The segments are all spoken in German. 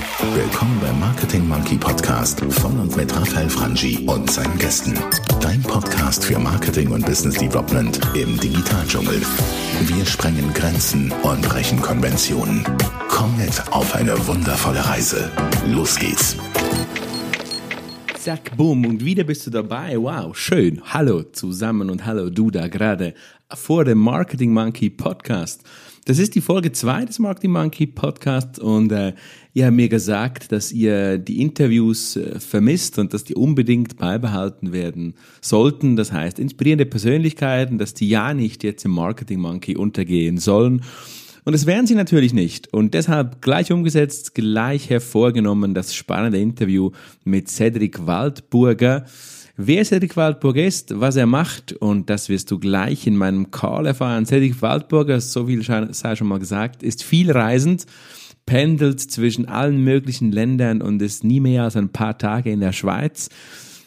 Willkommen beim Marketing Monkey Podcast von und mit Raphael Frangi und seinen Gästen. Dein Podcast für Marketing und Business Development im Digitaldschungel. Wir sprengen Grenzen und brechen Konventionen. Komm mit auf eine wundervolle Reise. Los geht's. Zack, boom, und wieder bist du dabei. Wow, schön. Hallo zusammen und hallo du da gerade vor dem Marketing Monkey Podcast. Das ist die Folge 2 des Marketing Monkey Podcasts und äh, ihr habt mir gesagt, dass ihr die Interviews äh, vermisst und dass die unbedingt beibehalten werden sollten. Das heißt, inspirierende Persönlichkeiten, dass die ja nicht jetzt im Marketing Monkey untergehen sollen. Und das wären sie natürlich nicht. Und deshalb gleich umgesetzt, gleich hervorgenommen das spannende Interview mit Cedric Waldburger. Wer Cedric Waldburger ist, was er macht, und das wirst du gleich in meinem Call erfahren. Cedric Waldburger, so viel sei schon mal gesagt, ist viel reisend, pendelt zwischen allen möglichen Ländern und ist nie mehr als ein paar Tage in der Schweiz.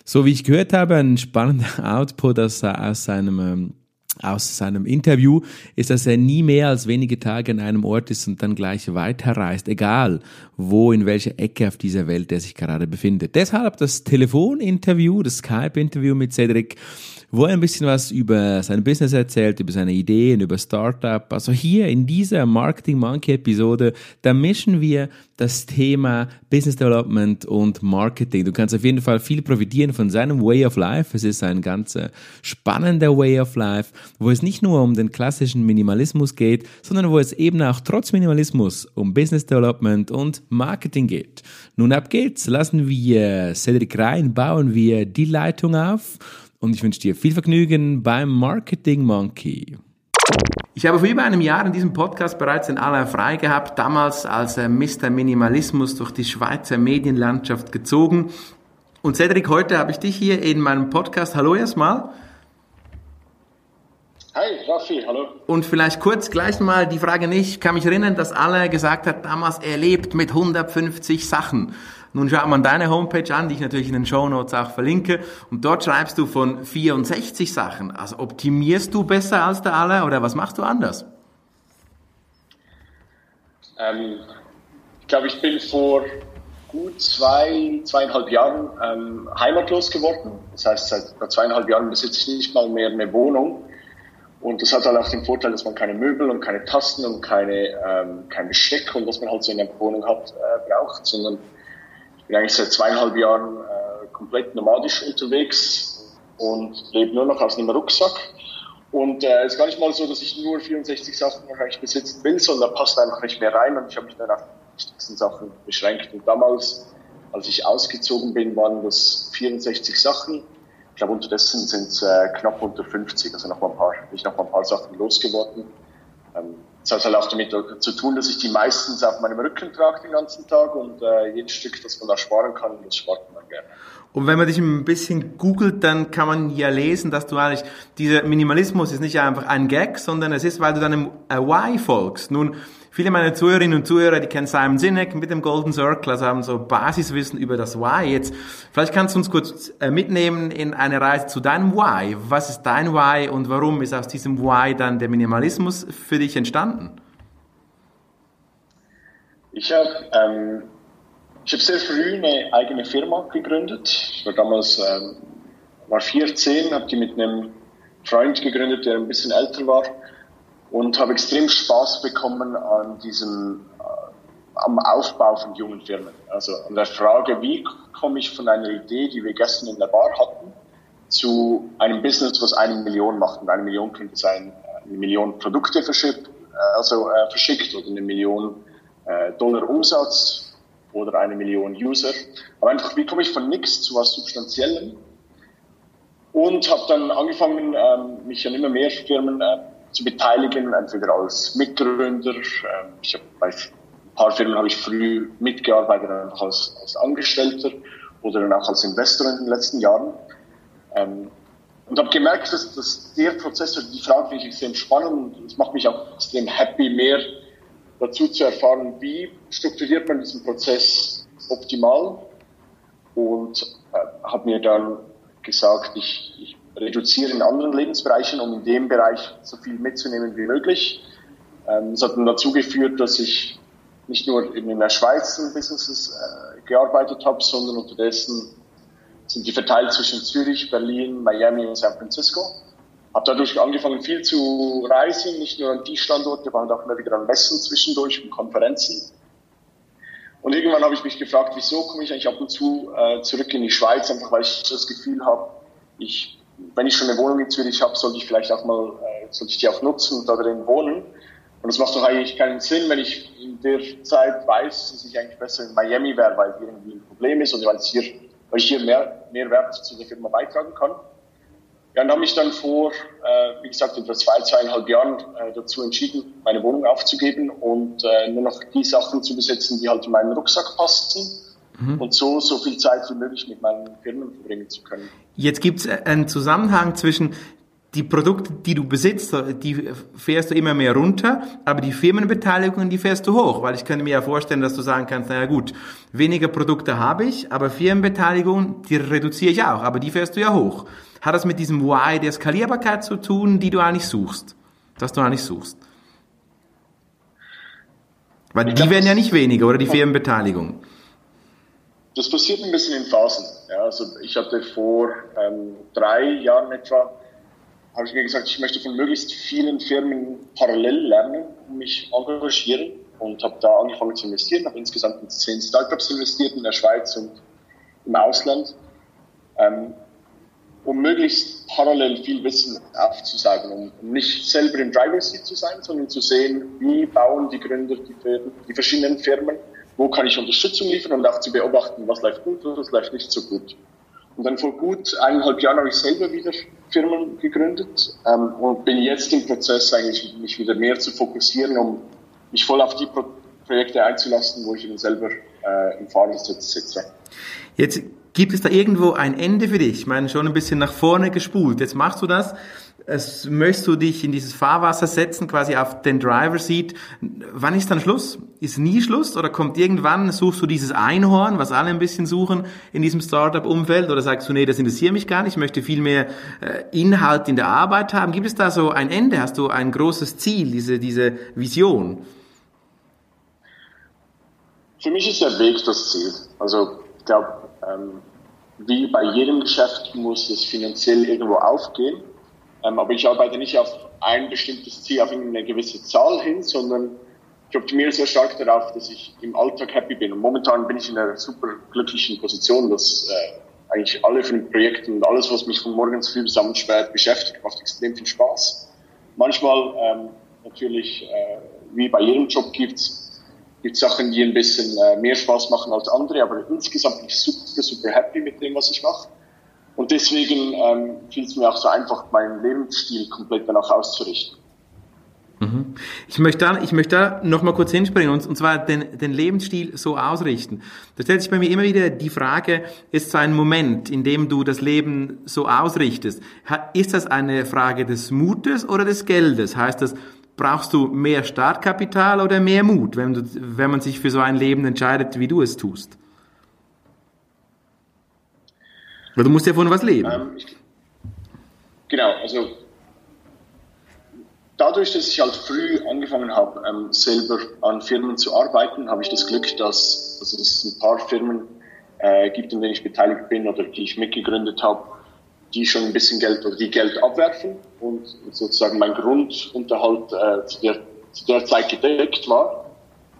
So wie ich gehört habe, ein spannender Output aus, aus seinem ähm, aus seinem Interview ist, dass er nie mehr als wenige Tage an einem Ort ist und dann gleich weiterreist, egal wo, in welcher Ecke auf dieser Welt er sich gerade befindet. Deshalb das Telefoninterview, das Skype-Interview mit Cedric wo er ein bisschen was über sein Business erzählt, über seine Ideen, über Startup. Also hier in dieser Marketing Monkey Episode, da mischen wir das Thema Business Development und Marketing. Du kannst auf jeden Fall viel profitieren von seinem Way of Life. Es ist ein ganz spannender Way of Life, wo es nicht nur um den klassischen Minimalismus geht, sondern wo es eben auch trotz Minimalismus um Business Development und Marketing geht. Nun ab geht's, lassen wir Cedric rein, bauen wir die Leitung auf und ich wünsche dir viel Vergnügen beim Marketing Monkey. Ich habe vor über einem Jahr in diesem Podcast bereits den Alain Frei gehabt, damals als Mr. Minimalismus durch die Schweizer Medienlandschaft gezogen. Und Cedric, heute habe ich dich hier in meinem Podcast. Hallo erstmal. Hi, Raffi, hallo. Und vielleicht kurz gleich mal die Frage nicht. Ich kann mich erinnern, dass Alain gesagt hat, damals er lebt mit 150 Sachen. Nun schaut man deine Homepage an, die ich natürlich in den Show Notes auch verlinke. Und dort schreibst du von 64 Sachen. Also optimierst du besser als der alle oder was machst du anders? Ähm, ich glaube, ich bin vor gut zwei, zweieinhalb Jahren ähm, heimatlos geworden. Das heißt, seit zweieinhalb Jahren besitze ich nicht mal mehr eine Wohnung. Und das hat halt auch den Vorteil, dass man keine Möbel und keine Tasten und keine, ähm, kein Besteck und was man halt so in der Wohnung hat, äh, braucht, sondern ich bin eigentlich seit zweieinhalb Jahren äh, komplett nomadisch unterwegs und lebe nur noch aus einem Rucksack. Und es äh, ist gar nicht mal so, dass ich nur 64 Sachen wahrscheinlich besitzen will, sondern da passt einfach nicht mehr rein und ich habe mich dann auf die wichtigsten Sachen beschränkt. Und damals, als ich ausgezogen bin, waren das 64 Sachen. Ich glaube, unterdessen sind es äh, knapp unter 50, also noch mal ein paar, ich noch mal ein paar Sachen losgeworden. Ähm, das hat halt auch damit zu tun, dass ich die meistens auf meinem Rücken trage den ganzen Tag und äh, jedes Stück, das man da sparen kann, das spart man gerne. Und wenn man dich ein bisschen googelt, dann kann man ja lesen, dass du eigentlich, dieser Minimalismus ist nicht einfach ein Gag, sondern es ist, weil du deinem äh, Why folgst. Nun, Viele meiner Zuhörerinnen und Zuhörer, die kennen Simon Sinek mit dem Golden Circle, also haben so Basiswissen über das Why. Jetzt, vielleicht kannst du uns kurz äh, mitnehmen in eine Reise zu deinem Why. Was ist dein Why und warum ist aus diesem Why dann der Minimalismus für dich entstanden? Ich habe ähm, hab sehr früh eine eigene Firma gegründet. Ich war damals ähm, war 14, habe die mit einem Freund gegründet, der ein bisschen älter war und habe extrem Spaß bekommen an diesem äh, am Aufbau von jungen Firmen. Also an der Frage, wie komme ich von einer Idee, die wir gestern in der Bar hatten, zu einem Business, was eine Million macht. Und eine Million könnte sein, äh, eine Million Produkte verschickt, äh, also äh, verschickt oder eine Million äh, Dollar Umsatz oder eine Million User. Aber einfach, wie komme ich von nichts zu was Substanziellem? Und habe dann angefangen, ähm, mich an immer mehr Firmen äh, zu beteiligen, entweder als Mitgründer. Ähm, ich habe bei ein paar Firmen habe ich früh mitgearbeitet, einfach als, als Angestellter oder dann auch als Investor in den letzten Jahren. Ähm, und habe gemerkt, dass, dass der Prozess oder die Frage finde ich extrem spannend und es macht mich auch extrem happy, mehr dazu zu erfahren, wie strukturiert man diesen Prozess optimal und äh, habe mir dann gesagt, ich, ich reduziere in anderen Lebensbereichen, um in dem Bereich so viel mitzunehmen wie möglich. Ähm, das hat dann dazu geführt, dass ich nicht nur in der Schweiz in Businesses äh, gearbeitet habe, sondern unterdessen sind die verteilt zwischen Zürich, Berlin, Miami und San Francisco. Habe dadurch angefangen, viel zu reisen, nicht nur an die Standorte, sondern auch immer wieder an Messen zwischendurch und Konferenzen. Und irgendwann habe ich mich gefragt, wieso komme ich eigentlich ab und zu äh, zurück in die Schweiz, einfach weil ich das Gefühl habe, ich, wenn ich schon eine Wohnung in Zürich habe, sollte ich vielleicht auch mal, äh, sollte ich die auch nutzen und da drin wohnen. Und das macht doch eigentlich keinen Sinn, wenn ich in der Zeit weiß, dass ich eigentlich besser in Miami wäre, weil hier irgendwie ein Problem ist oder weil, es hier, weil ich hier mehr, mehr Wert zu der Firma beitragen kann. Ja, und habe mich dann vor, äh, wie gesagt, etwa zwei, zweieinhalb Jahren äh, dazu entschieden, meine Wohnung aufzugeben und äh, nur noch die Sachen zu besetzen, die halt in meinen Rucksack passten mhm. und so so viel Zeit wie möglich mit meinen Firmen verbringen zu können. Jetzt gibt es einen Zusammenhang zwischen die Produkte, die du besitzt, die fährst du immer mehr runter, aber die Firmenbeteiligung, die fährst du hoch, weil ich könnte mir ja vorstellen, dass du sagen kannst, naja gut, weniger Produkte habe ich, aber Firmenbeteiligung, die reduziere ich auch, aber die fährst du ja hoch. Hat das mit diesem Why der Skalierbarkeit zu tun, die du eigentlich suchst, dass du eigentlich suchst? Weil die werden ja nicht weniger, oder die Firmenbeteiligung? Das passiert ein bisschen in Phasen. Ja, also ich hatte vor ähm, drei Jahren etwa habe ich mir gesagt, ich möchte von möglichst vielen Firmen parallel lernen mich engagieren und habe da angefangen zu investieren, habe insgesamt in zehn Startups investiert in der Schweiz und im Ausland, ähm, um möglichst parallel viel Wissen aufzusaugen, um, um nicht selber im Driver Seat zu sein, sondern zu sehen, wie bauen die Gründer die, Firmen, die verschiedenen Firmen, wo kann ich Unterstützung liefern und auch zu beobachten, was läuft gut und was läuft nicht so gut. Und dann vor gut eineinhalb Jahren habe ich selber wieder Firmen gegründet ähm, und bin jetzt im Prozess eigentlich, mich wieder mehr zu fokussieren, um mich voll auf die Pro Projekte einzulassen, wo ich eben selber äh, im Fahrersitz sitze. Jetzt gibt es da irgendwo ein Ende für dich? Ich meine, schon ein bisschen nach vorne gespult. Jetzt machst du das es, möchtest du dich in dieses Fahrwasser setzen, quasi auf den Driver Seat. Wann ist dann Schluss? Ist nie Schluss oder kommt irgendwann, suchst du dieses Einhorn, was alle ein bisschen suchen in diesem Startup-Umfeld oder sagst du, nee, das interessiert mich gar nicht, ich möchte viel mehr äh, Inhalt in der Arbeit haben. Gibt es da so ein Ende? Hast du ein großes Ziel, diese, diese Vision? Für mich ist der Weg das Ziel. Also ich glaube, ähm, wie bei jedem Geschäft muss es finanziell irgendwo aufgehen. Ähm, aber ich arbeite nicht auf ein bestimmtes Ziel, auf eine gewisse Zahl hin, sondern ich optimiere sehr stark darauf, dass ich im Alltag happy bin. Und momentan bin ich in einer super glücklichen Position, dass äh, eigentlich alle von den Projekten und alles, was mich von morgens früh bis abends spät beschäftigt, macht extrem viel Spaß. Manchmal ähm, natürlich, äh, wie bei jedem Job gibt's gibt Sachen, die ein bisschen äh, mehr Spaß machen als andere, aber insgesamt bin ich super, super happy mit dem, was ich mache. Und deswegen ähm, fiel es mir auch so einfach, meinen Lebensstil komplett danach auszurichten. Mhm. Ich möchte da, ich möchte da noch mal kurz hinspringen und, und zwar den, den Lebensstil so ausrichten. Da stellt sich bei mir immer wieder die Frage, ist so ein Moment, in dem du das Leben so ausrichtest, ist das eine Frage des Mutes oder des Geldes? Heißt das, brauchst du mehr Startkapital oder mehr Mut, wenn, du, wenn man sich für so ein Leben entscheidet, wie du es tust? Weil du musst ja von was leben. Ähm, genau, also dadurch, dass ich halt früh angefangen habe, ähm, selber an Firmen zu arbeiten, habe ich das Glück, dass, dass es ein paar Firmen äh, gibt, in denen ich beteiligt bin oder die ich mitgegründet habe, die schon ein bisschen Geld oder die Geld abwerfen und sozusagen mein Grundunterhalt äh, zu, der, zu der Zeit gedeckt war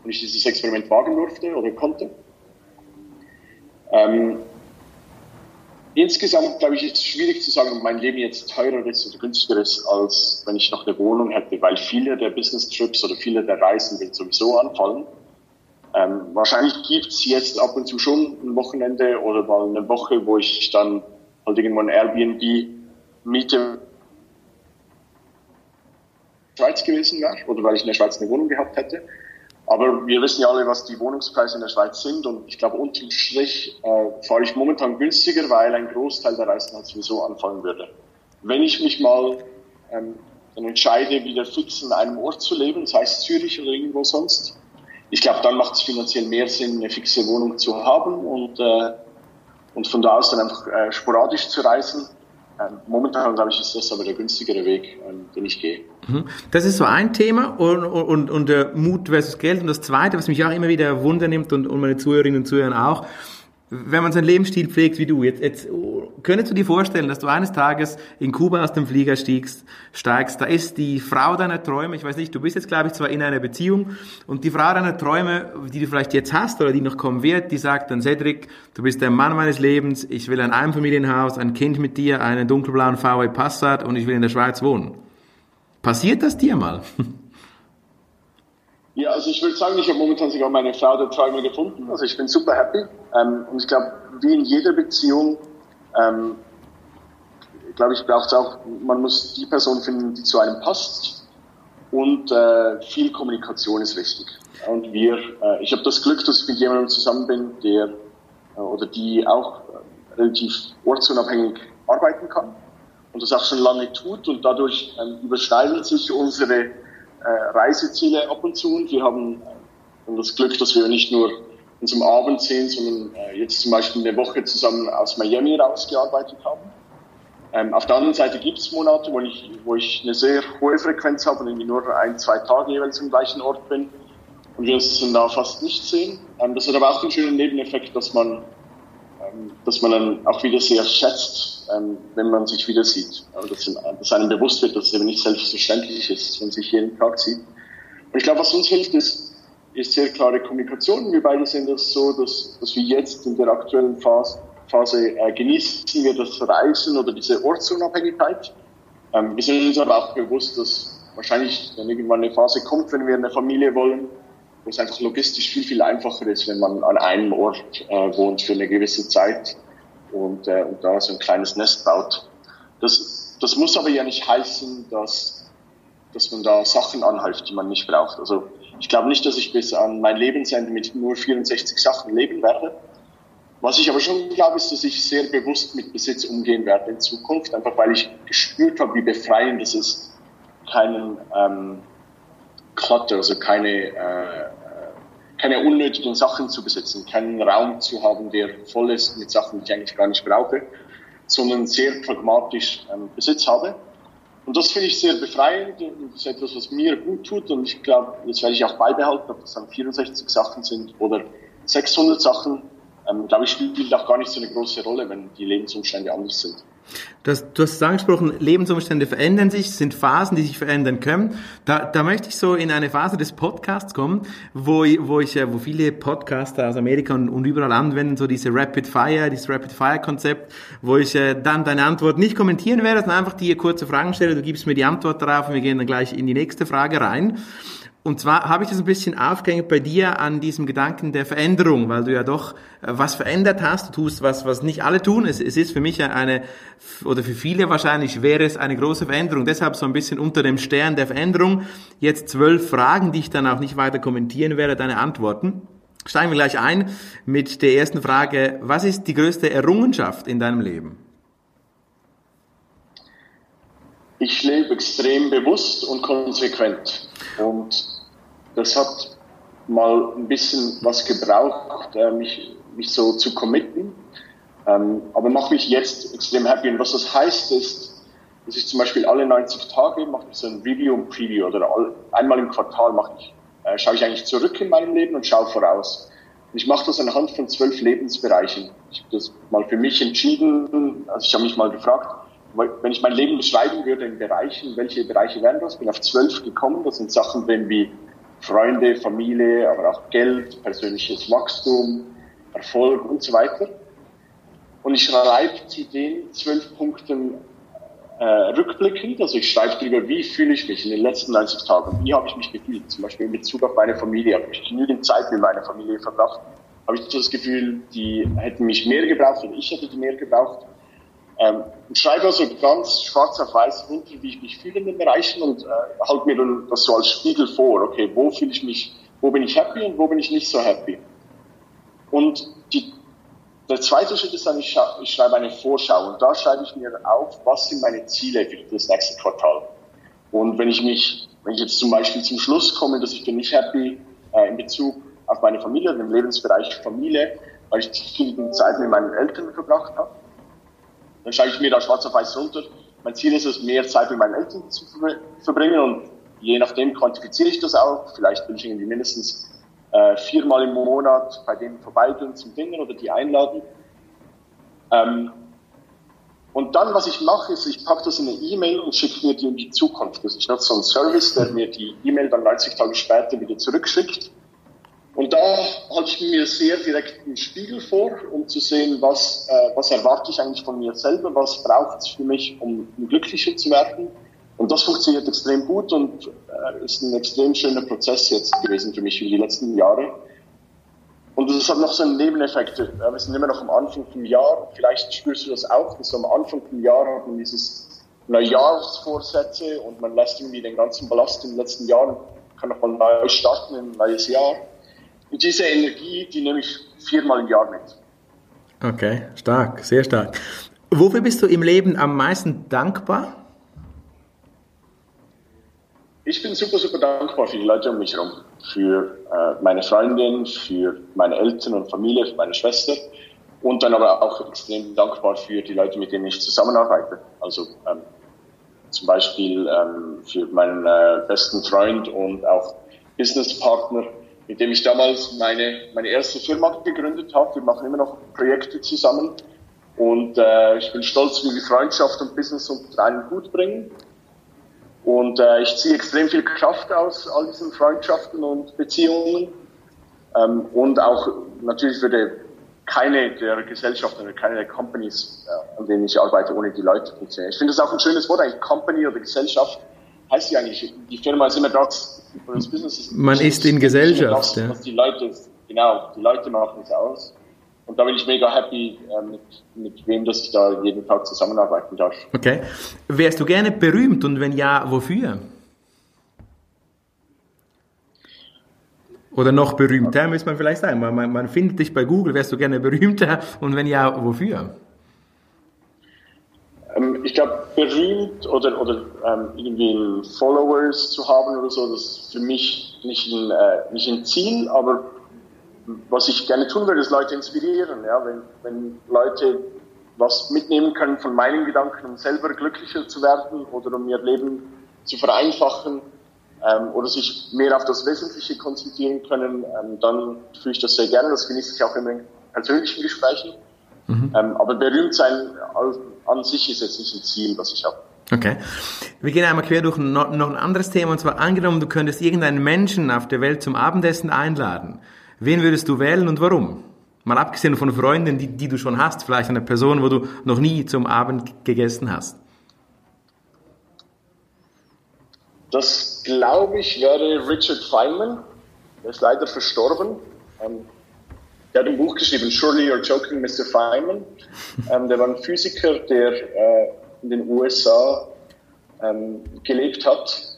und ich dieses Experiment wagen durfte oder konnte. Ähm, Insgesamt, glaube ich, ist es schwierig zu sagen, ob mein Leben jetzt teurer ist oder günstiger ist, als wenn ich noch eine Wohnung hätte, weil viele der Business Trips oder viele der Reisen wird sowieso anfallen. Ähm, wahrscheinlich gibt's jetzt ab und zu schon ein Wochenende oder mal eine Woche, wo ich dann halt irgendwo ein Airbnb miete Schweiz gewesen wäre oder weil ich in der Schweiz eine Wohnung gehabt hätte. Aber wir wissen ja alle, was die Wohnungspreise in der Schweiz sind und ich glaube, unterm Strich äh, fahre ich momentan günstiger, weil ein Großteil der Reisen halt sowieso anfallen würde. Wenn ich mich mal ähm, dann entscheide, wieder fix in einem Ort zu leben, das heißt Zürich oder irgendwo sonst, ich glaube, dann macht es finanziell mehr Sinn, eine fixe Wohnung zu haben und, äh, und von da aus dann einfach äh, sporadisch zu reisen. Ähm, momentan, glaube ich, ist das aber der günstigere Weg, ähm, den ich gehe. Mhm. Das ist so ein Thema und, und, und äh, Mut versus Geld. Und das Zweite, was mich auch immer wieder Wunder nimmt und, und meine Zuhörerinnen und Zuhörer auch, wenn man seinen Lebensstil pflegt wie du, jetzt, jetzt könntest du dir vorstellen, dass du eines Tages in Kuba aus dem Flieger stiegst, steigst, da ist die Frau deiner Träume, ich weiß nicht, du bist jetzt glaube ich zwar in einer Beziehung und die Frau deiner Träume, die du vielleicht jetzt hast oder die noch kommen wird, die sagt dann, Cedric, du bist der Mann meines Lebens, ich will ein Einfamilienhaus, ein Kind mit dir, einen dunkelblauen VW Passat und ich will in der Schweiz wohnen. Passiert das dir mal? Ja, also ich würde sagen, ich habe momentan sogar meine Frau der Träume gefunden. Also ich bin super happy. Ähm, und ich glaube, wie in jeder Beziehung, ähm, glaube ich, braucht es auch, man muss die Person finden, die zu einem passt. Und äh, viel Kommunikation ist wichtig. Und wir, äh, ich habe das Glück, dass ich mit jemandem zusammen bin, der äh, oder die auch äh, relativ ortsunabhängig arbeiten kann und das auch schon lange tut. Und dadurch ähm, überschneiden sich unsere äh, Reiseziele ab und zu und wir haben äh, das Glück, dass wir nicht nur uns am Abend sehen, sondern äh, jetzt zum Beispiel eine Woche zusammen aus Miami rausgearbeitet haben. Ähm, auf der anderen Seite gibt es Monate, wo ich, wo ich eine sehr hohe Frequenz habe und irgendwie nur ein, zwei Tage jeweils im gleichen Ort bin und wir uns dann da fast nicht sehen. Ähm, das hat aber auch den schönen Nebeneffekt, dass man ähm, dass man dann auch wieder sehr schätzt, ähm, wenn man sich wieder sieht. Dass, dass einem bewusst wird, dass es eben nicht selbstverständlich ist, dass man sich jeden Tag sieht. Und ich glaube, was uns hilft, ist, ist sehr klare Kommunikation. Wir beide sehen das so, dass, dass wir jetzt in der aktuellen Phase, Phase äh, genießen wir das Reisen oder diese Ortsunabhängigkeit. Ähm, wir sind uns aber auch bewusst, dass wahrscheinlich dann irgendwann eine Phase kommt, wenn wir eine Familie wollen, wo es einfach logistisch viel, viel einfacher ist, wenn man an einem Ort äh, wohnt für eine gewisse Zeit und, äh, und da so ein kleines Nest baut. Das, das muss aber ja nicht heißen, dass, dass man da Sachen anhäuft, die man nicht braucht. Also ich glaube nicht, dass ich bis an mein Lebensende mit nur 64 Sachen leben werde. Was ich aber schon glaube, ist, dass ich sehr bewusst mit Besitz umgehen werde in Zukunft, einfach weil ich gespürt habe, wie befreiend es ist, keinen ähm, Clutter, also keine, äh, keine unnötigen Sachen zu besitzen, keinen Raum zu haben, der voll ist mit Sachen, die ich eigentlich gar nicht brauche, sondern sehr pragmatisch ähm, Besitz habe. Und das finde ich sehr befreiend und ist etwas, was mir gut tut und ich glaube, das werde ich auch beibehalten, ob das dann 64 Sachen sind oder 600 Sachen, ähm, glaube ich, spielt auch gar nicht so eine große Rolle, wenn die Lebensumstände anders sind. Du hast, du hast es angesprochen, Lebensumstände verändern sich, sind Phasen, die sich verändern können. Da, da möchte ich so in eine Phase des Podcasts kommen, wo, wo ich, wo viele Podcaster aus Amerika und, und überall anwenden, so diese Rapid Fire, dieses Rapid Fire Konzept, wo ich äh, dann deine Antwort nicht kommentieren werde, sondern einfach dir kurze Fragen stelle, du gibst mir die Antwort darauf und wir gehen dann gleich in die nächste Frage rein. Und zwar habe ich das ein bisschen aufgehängt bei dir an diesem Gedanken der Veränderung, weil du ja doch äh, was verändert hast. Du tust was, was nicht alle tun. Es, es ist für mich eine, oder für viele wahrscheinlich wäre es eine große Veränderung. Deshalb so ein bisschen unter dem Stern der Veränderung. Jetzt zwölf Fragen, die ich dann auch nicht weiter kommentieren werde, deine Antworten. Steigen wir gleich ein mit der ersten Frage. Was ist die größte Errungenschaft in deinem Leben? Ich lebe extrem bewusst und konsequent. Und das hat mal ein bisschen was gebraucht, äh, mich, mich so zu committen. Ähm, aber mache mich jetzt extrem happy. Und was das heißt, ist, dass ich zum Beispiel alle 90 Tage mache ich so ein Review und Preview oder all, einmal im Quartal mache ich, äh, schaue ich eigentlich zurück in meinem Leben und schaue voraus. Und ich mache das anhand von zwölf Lebensbereichen. Ich habe das mal für mich entschieden. Also ich habe mich mal gefragt, wenn ich mein Leben beschreiben würde in Bereichen, welche Bereiche wären das? Bin auf zwölf gekommen. Das sind Sachen drin wie Freunde, Familie, aber auch Geld, persönliches Wachstum, Erfolg und so weiter. Und ich schreibe zu den zwölf Punkten äh, rückblickend, also ich schreibe darüber, wie fühle ich mich in den letzten 90 Tagen, wie habe ich mich gefühlt, zum Beispiel in Bezug auf meine Familie, habe ich genügend Zeit mit meiner Familie verbracht, habe ich das Gefühl, die hätten mich mehr gebraucht oder ich hätte die mehr gebraucht. Ähm, ich schreibe also ganz schwarz auf weiß runter, wie ich mich fühle in den Bereichen und äh, halte mir dann das so als Spiegel vor. Okay, wo fühle ich mich, wo bin ich happy und wo bin ich nicht so happy? Und die, der zweite Schritt ist dann, ich, ich schreibe eine Vorschau und da schreibe ich mir auf, was sind meine Ziele für das nächste Quartal. Und wenn ich mich, wenn ich jetzt zum Beispiel zum Schluss komme, dass ich bin nicht happy äh, in Bezug auf meine Familie, im Lebensbereich Familie, weil ich viel Zeit mit meinen Eltern verbracht habe, dann schreibe ich mir da schwarz auf weiß runter. Mein Ziel ist es, mehr Zeit mit meinen Eltern zu verbringen und je nachdem quantifiziere ich das auch. Vielleicht will ich irgendwie mindestens äh, viermal im Monat bei denen vorbeigehen zum Dinner oder die einladen. Ähm, und dann, was ich mache, ist, ich packe das in eine E-Mail und schicke mir die in die Zukunft. Also ich nutze so einen Service, der mir die E-Mail dann 90 Tage später wieder zurückschickt. Und da halte ich mir sehr direkt einen Spiegel vor, um zu sehen, was, äh, was erwarte ich eigentlich von mir selber, was braucht es für mich, um, glücklicher zu werden. Und das funktioniert extrem gut und äh, ist ein extrem schöner Prozess jetzt gewesen für mich über die letzten Jahre. Und das hat noch so einen Nebeneffekt. Wir sind immer noch am Anfang vom Jahr. Vielleicht spürst du das auch, dass so am Anfang vom Jahr hat man dieses Neujahrsvorsätze und man lässt irgendwie den ganzen Ballast in den letzten Jahren, kann nochmal neu starten, ein neues Jahr. Und diese Energie, die nehme ich viermal im Jahr mit. Okay, stark, sehr stark. Wofür bist du im Leben am meisten dankbar? Ich bin super, super dankbar für die Leute um mich herum. Für äh, meine Freundin, für meine Eltern und Familie, für meine Schwester. Und dann aber auch extrem dankbar für die Leute, mit denen ich zusammenarbeite. Also ähm, zum Beispiel ähm, für meinen äh, besten Freund und auch Businesspartner, mit dem ich damals meine, meine erste Firma gegründet habe. Wir machen immer noch Projekte zusammen. Und äh, ich bin stolz, wie wir Freundschaft und Business unter einen Hut bringen. Und äh, ich ziehe extrem viel Kraft aus all diesen Freundschaften und Beziehungen. Ähm, und auch natürlich würde keine der Gesellschaften oder keine der Companies, äh, an denen ich arbeite, ohne die Leute funktionieren. Ich finde das auch ein schönes Wort, eigentlich Company oder Gesellschaft. Heißt ja eigentlich, die Firma ist immer das, das Business ist. Man ist in Gesellschaft. Das, was die Leute, genau, die Leute machen es aus. Und da bin ich mega happy, äh, mit, mit wem, dass ich da jeden Tag zusammenarbeiten darf. Okay. Wärst du gerne berühmt und wenn ja, wofür? Oder noch berühmter, müsste man vielleicht sagen. Man, man, man, findet dich bei Google, wärst du gerne berühmter und wenn ja, wofür? Ich glaube, berühmt oder, oder ähm, irgendwie Followers zu haben oder so, das ist für mich nicht ein, äh, nicht ein Ziel, aber was ich gerne tun würde, ist Leute inspirieren. Ja? Wenn, wenn Leute was mitnehmen können von meinen Gedanken, um selber glücklicher zu werden oder um ihr Leben zu vereinfachen ähm, oder sich mehr auf das Wesentliche konzentrieren können, ähm, dann tue ich das sehr gerne. Das genieße ich auch in persönlichen Gesprächen. Mhm. Ähm, aber berühmt sein an sich ist jetzt nicht ein Ziel, was ich habe. Okay. Wir gehen einmal quer durch noch, ein anderes Thema und zwar angenommen, du könntest irgendeinen Menschen auf der Welt zum Abendessen einladen. Wen würdest du wählen und warum? Mal abgesehen von Freunden, die, die du schon hast, vielleicht eine Person, wo du noch nie zum Abend gegessen hast. Das glaube ich wäre Richard Feynman. Der ist leider verstorben. Ähm, der hat ein Buch geschrieben, Surely You're Joking, Mr. Feynman. Ähm, der war ein Physiker, der äh, in den USA ähm, gelebt hat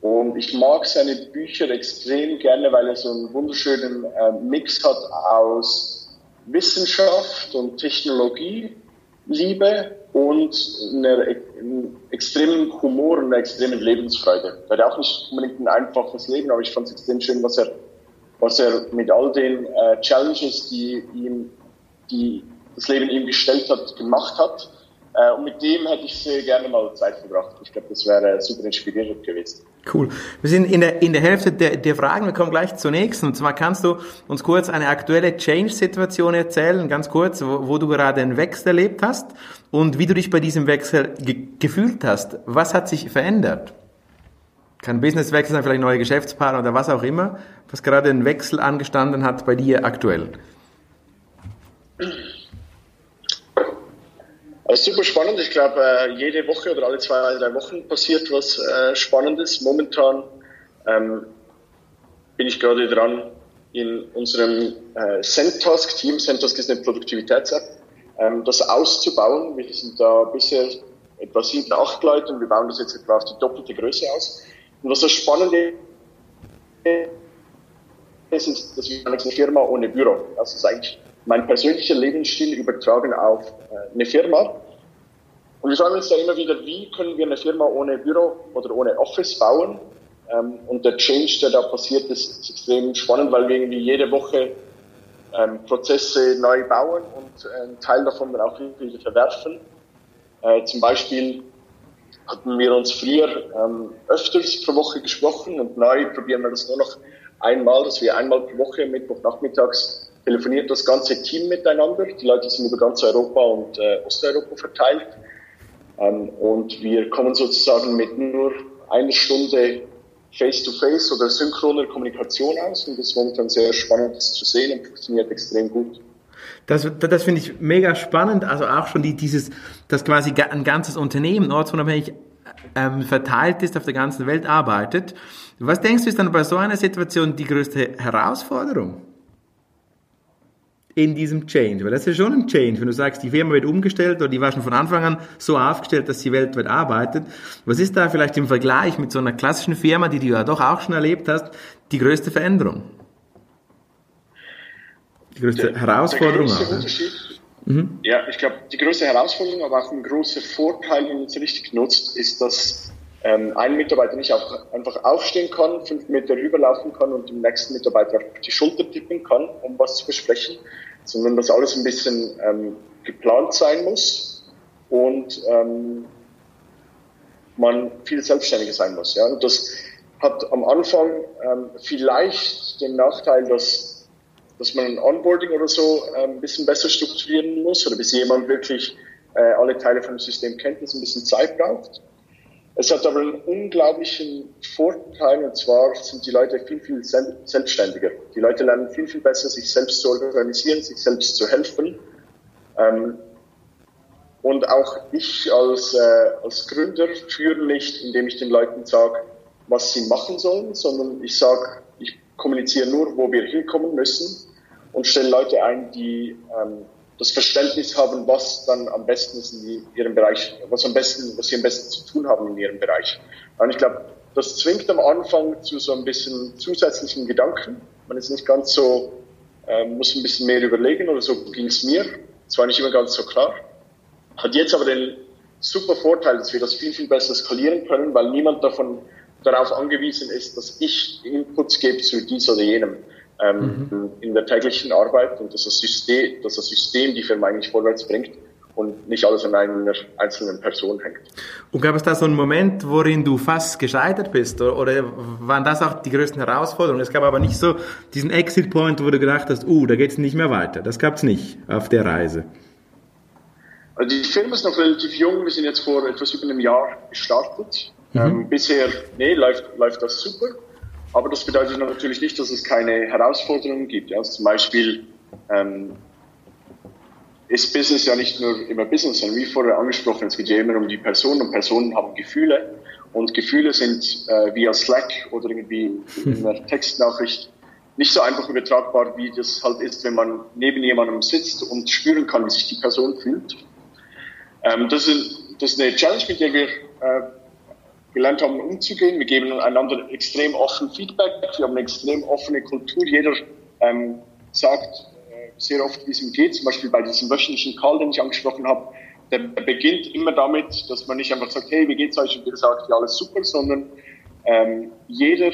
und ich mag seine Bücher extrem gerne, weil er so einen wunderschönen äh, Mix hat aus Wissenschaft und Technologie, Liebe und einer, einem extremen Humor und einer extremen Lebensfreude. Er hat auch nicht unbedingt ein einfaches Leben, aber ich fand es extrem schön, was er, was er mit all den äh, Challenges, die ihm, die das Leben ihm gestellt hat, gemacht hat. Äh, und mit dem hätte ich sehr gerne mal Zeit verbracht. Ich glaube, das wäre super inspirierend gewesen. Cool. Wir sind in der, in der Hälfte der, der Fragen. Wir kommen gleich zur nächsten. Und zwar kannst du uns kurz eine aktuelle Change-Situation erzählen, ganz kurz, wo, wo, du gerade einen Wechsel erlebt hast und wie du dich bei diesem Wechsel ge gefühlt hast. Was hat sich verändert? Kann Businesswechsel sein, vielleicht neue Geschäftspartner oder was auch immer, was gerade einen Wechsel angestanden hat bei dir aktuell? Also super spannend. Ich glaube, äh, jede Woche oder alle zwei, drei Wochen passiert was äh, Spannendes. Momentan ähm, bin ich gerade dran, in unserem äh, Centtask-Team, Centtask ist eine Produktivitäts-App, ähm, das auszubauen. Wir sind da bisher etwa sieben, acht Leute und wir bauen das jetzt etwa auf die doppelte Größe aus. Und was das Spannende ist, ist, dass wir eine Firma ohne Büro. Das ist eigentlich mein persönlicher Lebensstil übertragen auf äh, eine Firma. Und wir fragen uns da immer wieder, wie können wir eine Firma ohne Büro oder ohne Office bauen? Ähm, und der Change, der da passiert, ist, extrem spannend, weil wir irgendwie jede Woche ähm, Prozesse neu bauen und äh, einen Teil davon dann auch wieder verwerfen. Äh, zum Beispiel hatten wir uns früher ähm, öfters pro Woche gesprochen und neu probieren wir das nur noch einmal, dass wir einmal pro Woche, Mittwochnachmittags, telefoniert das ganze Team miteinander. Die Leute sind über ganz Europa und äh, Osteuropa verteilt. Ähm, und wir kommen sozusagen mit nur einer Stunde Face-to-Face -face oder synchroner Kommunikation aus. Und das ist momentan sehr spannend zu sehen und funktioniert extrem gut. Das, das finde ich mega spannend. Also auch schon die, dieses, dass quasi ein ganzes Unternehmen ortsunabhängig ähm, verteilt ist, auf der ganzen Welt arbeitet. Was denkst du, ist dann bei so einer Situation die größte Herausforderung? in diesem Change? Weil das ist ja schon ein Change. Wenn du sagst, die Firma wird umgestellt oder die war schon von Anfang an so aufgestellt, dass sie weltweit arbeitet. Was ist da vielleicht im Vergleich mit so einer klassischen Firma, die du ja doch auch schon erlebt hast, die größte Veränderung? Die größte der, Herausforderung der auch. Unterschied, mhm. Ja, ich glaube, die größte Herausforderung, aber auch ein großer Vorteil, wenn man es richtig nutzt, ist, dass ähm, ein Mitarbeiter nicht auch einfach aufstehen kann, fünf Meter rüberlaufen kann und dem nächsten Mitarbeiter auf die Schulter tippen kann, um was zu besprechen, sondern dass alles ein bisschen ähm, geplant sein muss und ähm, man viel selbstständiger sein muss. Ja? Und das hat am Anfang ähm, vielleicht den Nachteil, dass, dass man ein Onboarding oder so äh, ein bisschen besser strukturieren muss oder bis jemand wirklich äh, alle Teile vom System kennt, das ein bisschen Zeit braucht. Es hat aber einen unglaublichen Vorteil, und zwar sind die Leute viel, viel selbstständiger. Die Leute lernen viel, viel besser, sich selbst zu organisieren, sich selbst zu helfen. Ähm, und auch ich als, äh, als Gründer führe nicht, indem ich den Leuten sage, was sie machen sollen, sondern ich sage, ich kommuniziere nur, wo wir hinkommen müssen und stelle Leute ein, die ähm, das Verständnis haben, was dann am besten ist in ihrem Bereich, was am besten, was sie am besten zu tun haben in ihrem Bereich. Und ich glaube, das zwingt am Anfang zu so ein bisschen zusätzlichen Gedanken. Man ist nicht ganz so, äh, muss ein bisschen mehr überlegen oder so ging es mir. Es war nicht immer ganz so klar. Hat jetzt aber den super Vorteil, dass wir das viel, viel besser skalieren können, weil niemand davon darauf angewiesen ist, dass ich Inputs gebe zu dies oder jenem ähm, mhm. in der täglichen Arbeit und dass das System, dass das System die Firma eigentlich vorwärts bringt und nicht alles an einer einzelnen Person hängt. Und gab es da so einen Moment, worin du fast gescheitert bist? Oder, oder waren das auch die größten Herausforderungen? Es gab aber nicht so diesen Exit-Point, wo du gedacht hast, uh, da geht es nicht mehr weiter. Das gab es nicht auf der Reise. Also die Firma ist noch relativ jung. Wir sind jetzt vor etwas über einem Jahr gestartet. Mhm. Ähm, bisher, nee, läuft, läuft das super. Aber das bedeutet natürlich nicht, dass es keine Herausforderungen gibt. Ja? Zum Beispiel ähm, ist Business ja nicht nur immer Business, sondern wie vorher angesprochen, es geht ja immer um die Person und Personen haben Gefühle und Gefühle sind äh, via Slack oder irgendwie in einer Textnachricht nicht so einfach übertragbar, wie das halt ist, wenn man neben jemandem sitzt und spüren kann, wie sich die Person fühlt. Ähm, das, ist, das ist eine Challenge, mit der wir äh, gelernt haben, umzugehen. Wir geben einander extrem offen Feedback. Wir haben eine extrem offene Kultur. Jeder ähm, sagt äh, sehr oft, wie es ihm geht. Zum Beispiel bei diesem wöchentlichen Call, den ich angesprochen habe. Der beginnt immer damit, dass man nicht einfach sagt, hey, wie geht's euch? Und ihr sagt, ja, alles super, sondern ähm, jeder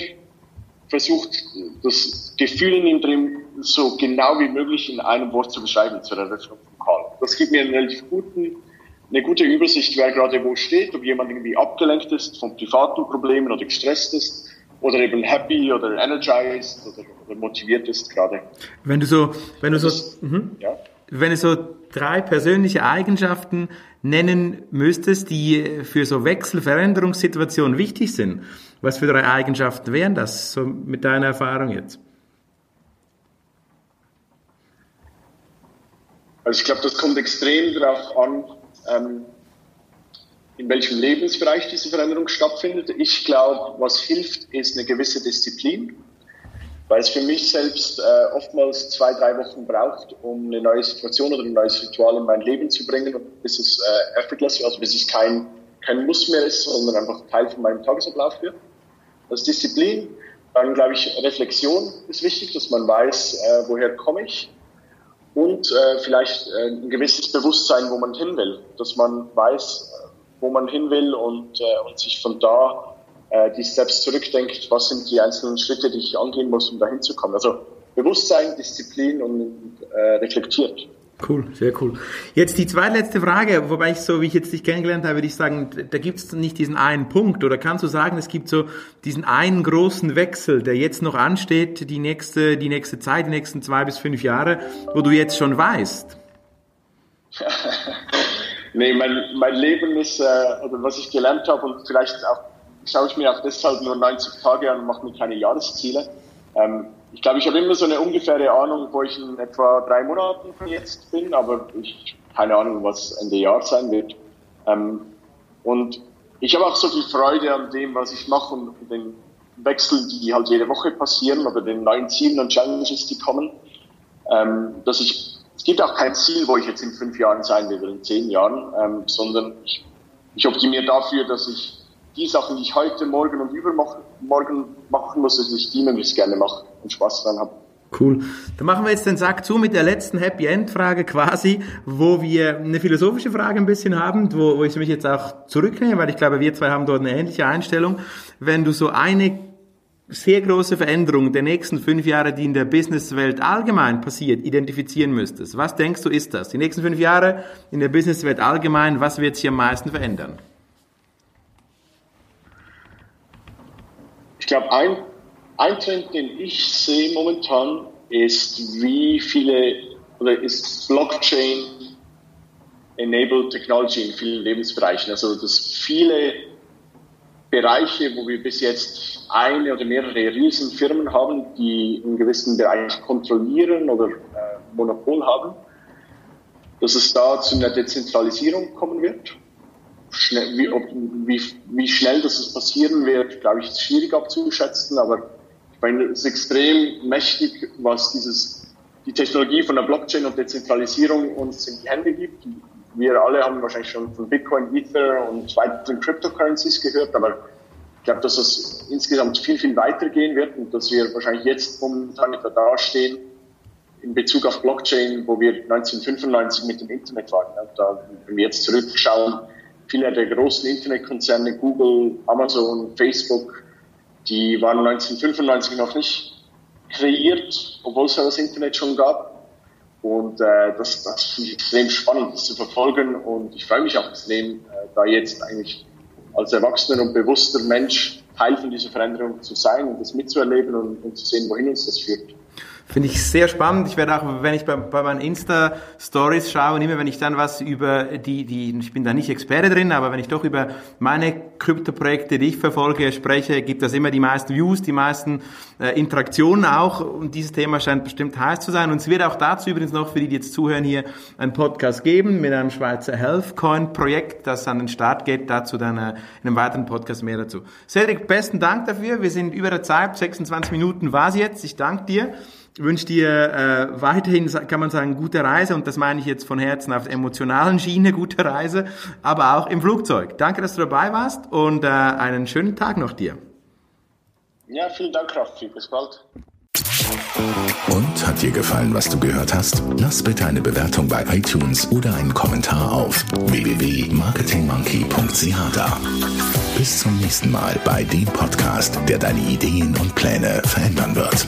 versucht, das Gefühl in ihm drin so genau wie möglich in einem Wort zu beschreiben zur Eröffnung vom Call. Das gibt mir einen relativ guten eine gute Übersicht, wer gerade wo steht, ob jemand irgendwie abgelenkt ist von privaten Problemen oder gestresst ist oder eben happy oder energized oder, oder motiviert ist gerade. Wenn du so, wenn du so, das, mhm. ja? wenn du so drei persönliche Eigenschaften nennen müsstest, die für so Wechselveränderungssituationen wichtig sind, was für drei Eigenschaften wären das, so mit deiner Erfahrung jetzt? Also ich glaube, das kommt extrem darauf an, in welchem Lebensbereich diese Veränderung stattfindet. Ich glaube, was hilft, ist eine gewisse Disziplin, weil es für mich selbst äh, oftmals zwei, drei Wochen braucht, um eine neue Situation oder ein neues Ritual in mein Leben zu bringen, bis es äh, effortless, also bis es kein, kein Muss mehr ist, sondern einfach Teil von meinem Tagesablauf wird. Das Disziplin, dann glaube ich, Reflexion ist wichtig, dass man weiß, äh, woher komme ich, und äh, vielleicht äh, ein gewisses Bewusstsein, wo man hin will, dass man weiß, äh, wo man hin will und, äh, und sich von da äh, die Steps zurückdenkt, was sind die einzelnen Schritte, die ich angehen muss, um dahin zu kommen. Also Bewusstsein, Disziplin und äh, reflektiert. Cool, sehr cool. Jetzt die zweitletzte Frage, wobei ich so, wie ich jetzt dich kennengelernt habe, würde ich sagen, da gibt es nicht diesen einen Punkt oder kannst du sagen, es gibt so diesen einen großen Wechsel, der jetzt noch ansteht, die nächste, die nächste Zeit, die nächsten zwei bis fünf Jahre, wo du jetzt schon weißt? nee, mein, mein Leben ist, äh, oder was ich gelernt habe und vielleicht auch, schaue ich mir auch deshalb nur 90 Tage an und mache mir keine Jahresziele. Ähm, ich glaube, ich habe immer so eine ungefähre Ahnung, wo ich in etwa drei Monaten von jetzt bin, aber ich keine Ahnung, was Ende Jahr sein wird. Ähm, und ich habe auch so viel Freude an dem, was ich mache und den Wechseln, die halt jede Woche passieren oder den neuen Zielen und Challenges, die kommen, ähm, dass ich, es gibt auch kein Ziel, wo ich jetzt in fünf Jahren sein will oder in zehn Jahren, ähm, sondern ich, ich optimiere dafür, dass ich die Sachen, die ich heute, morgen und übermorgen machen muss, dass ich die möglichst gerne mache und Spaß daran habe. Cool. Dann machen wir jetzt den Sack zu mit der letzten Happy End Frage quasi, wo wir eine philosophische Frage ein bisschen haben, wo, wo ich mich jetzt auch zurücknehme, weil ich glaube, wir zwei haben dort eine ähnliche Einstellung. Wenn du so eine sehr große Veränderung der nächsten fünf Jahre, die in der Businesswelt allgemein passiert, identifizieren müsstest, was denkst du ist das? Die nächsten fünf Jahre in der Businesswelt allgemein, was wird sich am meisten verändern? Ich glaube, ein ein Trend, den ich sehe momentan, ist, wie viele, oder ist Blockchain enabled Technology in vielen Lebensbereichen. Also, dass viele Bereiche, wo wir bis jetzt eine oder mehrere Riesenfirmen haben, die einen gewissen Bereich kontrollieren oder äh, Monopol haben, dass es da zu einer Dezentralisierung kommen wird. Schnell, wie, ob, wie, wie schnell das passieren wird, glaube ich, ist schwierig abzuschätzen, aber ich meine, es ist extrem mächtig, was dieses, die Technologie von der Blockchain und Dezentralisierung uns in die Hände gibt. Wir alle haben wahrscheinlich schon von Bitcoin, Ether und weiteren Cryptocurrencies gehört, aber ich glaube, dass es insgesamt viel, viel weitergehen wird und dass wir wahrscheinlich jetzt momentan etwa dastehen in Bezug auf Blockchain, wo wir 1995 mit dem Internet waren. Da, wenn wir jetzt zurückschauen, viele der großen Internetkonzerne, Google, Amazon, Facebook, die waren 1995 noch nicht kreiert, obwohl es ja das Internet schon gab. Und äh, das, das finde ich extrem spannend, das zu verfolgen. Und ich freue mich auch extrem, äh, da jetzt eigentlich als erwachsener und bewusster Mensch Teil von dieser Veränderung zu sein und das mitzuerleben und, und zu sehen, wohin uns das führt. Finde ich sehr spannend. Ich werde auch, wenn ich bei, bei meinen Insta-Stories schaue, immer wenn ich dann was über die, die, ich bin da nicht Experte drin, aber wenn ich doch über meine Krypto-Projekte, die ich verfolge, spreche, gibt das immer die meisten Views, die meisten äh, Interaktionen auch. Und dieses Thema scheint bestimmt heiß zu sein. Und es wird auch dazu übrigens noch, für die, die jetzt zuhören, hier einen Podcast geben mit einem Schweizer Healthcoin-Projekt, das an den Start geht. Dazu dann äh, in einem weiteren Podcast mehr dazu. Cedric, besten Dank dafür. Wir sind über der Zeit. 26 Minuten war es jetzt. Ich danke dir wünsche dir äh, weiterhin, kann man sagen, gute Reise und das meine ich jetzt von Herzen auf der emotionalen Schiene, gute Reise, aber auch im Flugzeug. Danke, dass du dabei warst und äh, einen schönen Tag noch dir. Ja, vielen Dank, Raffi. Bis bald. Und hat dir gefallen, was du gehört hast? Lass bitte eine Bewertung bei iTunes oder einen Kommentar auf www.marketingmonkey.ch da. Bis zum nächsten Mal bei dem Podcast, der deine Ideen und Pläne verändern wird.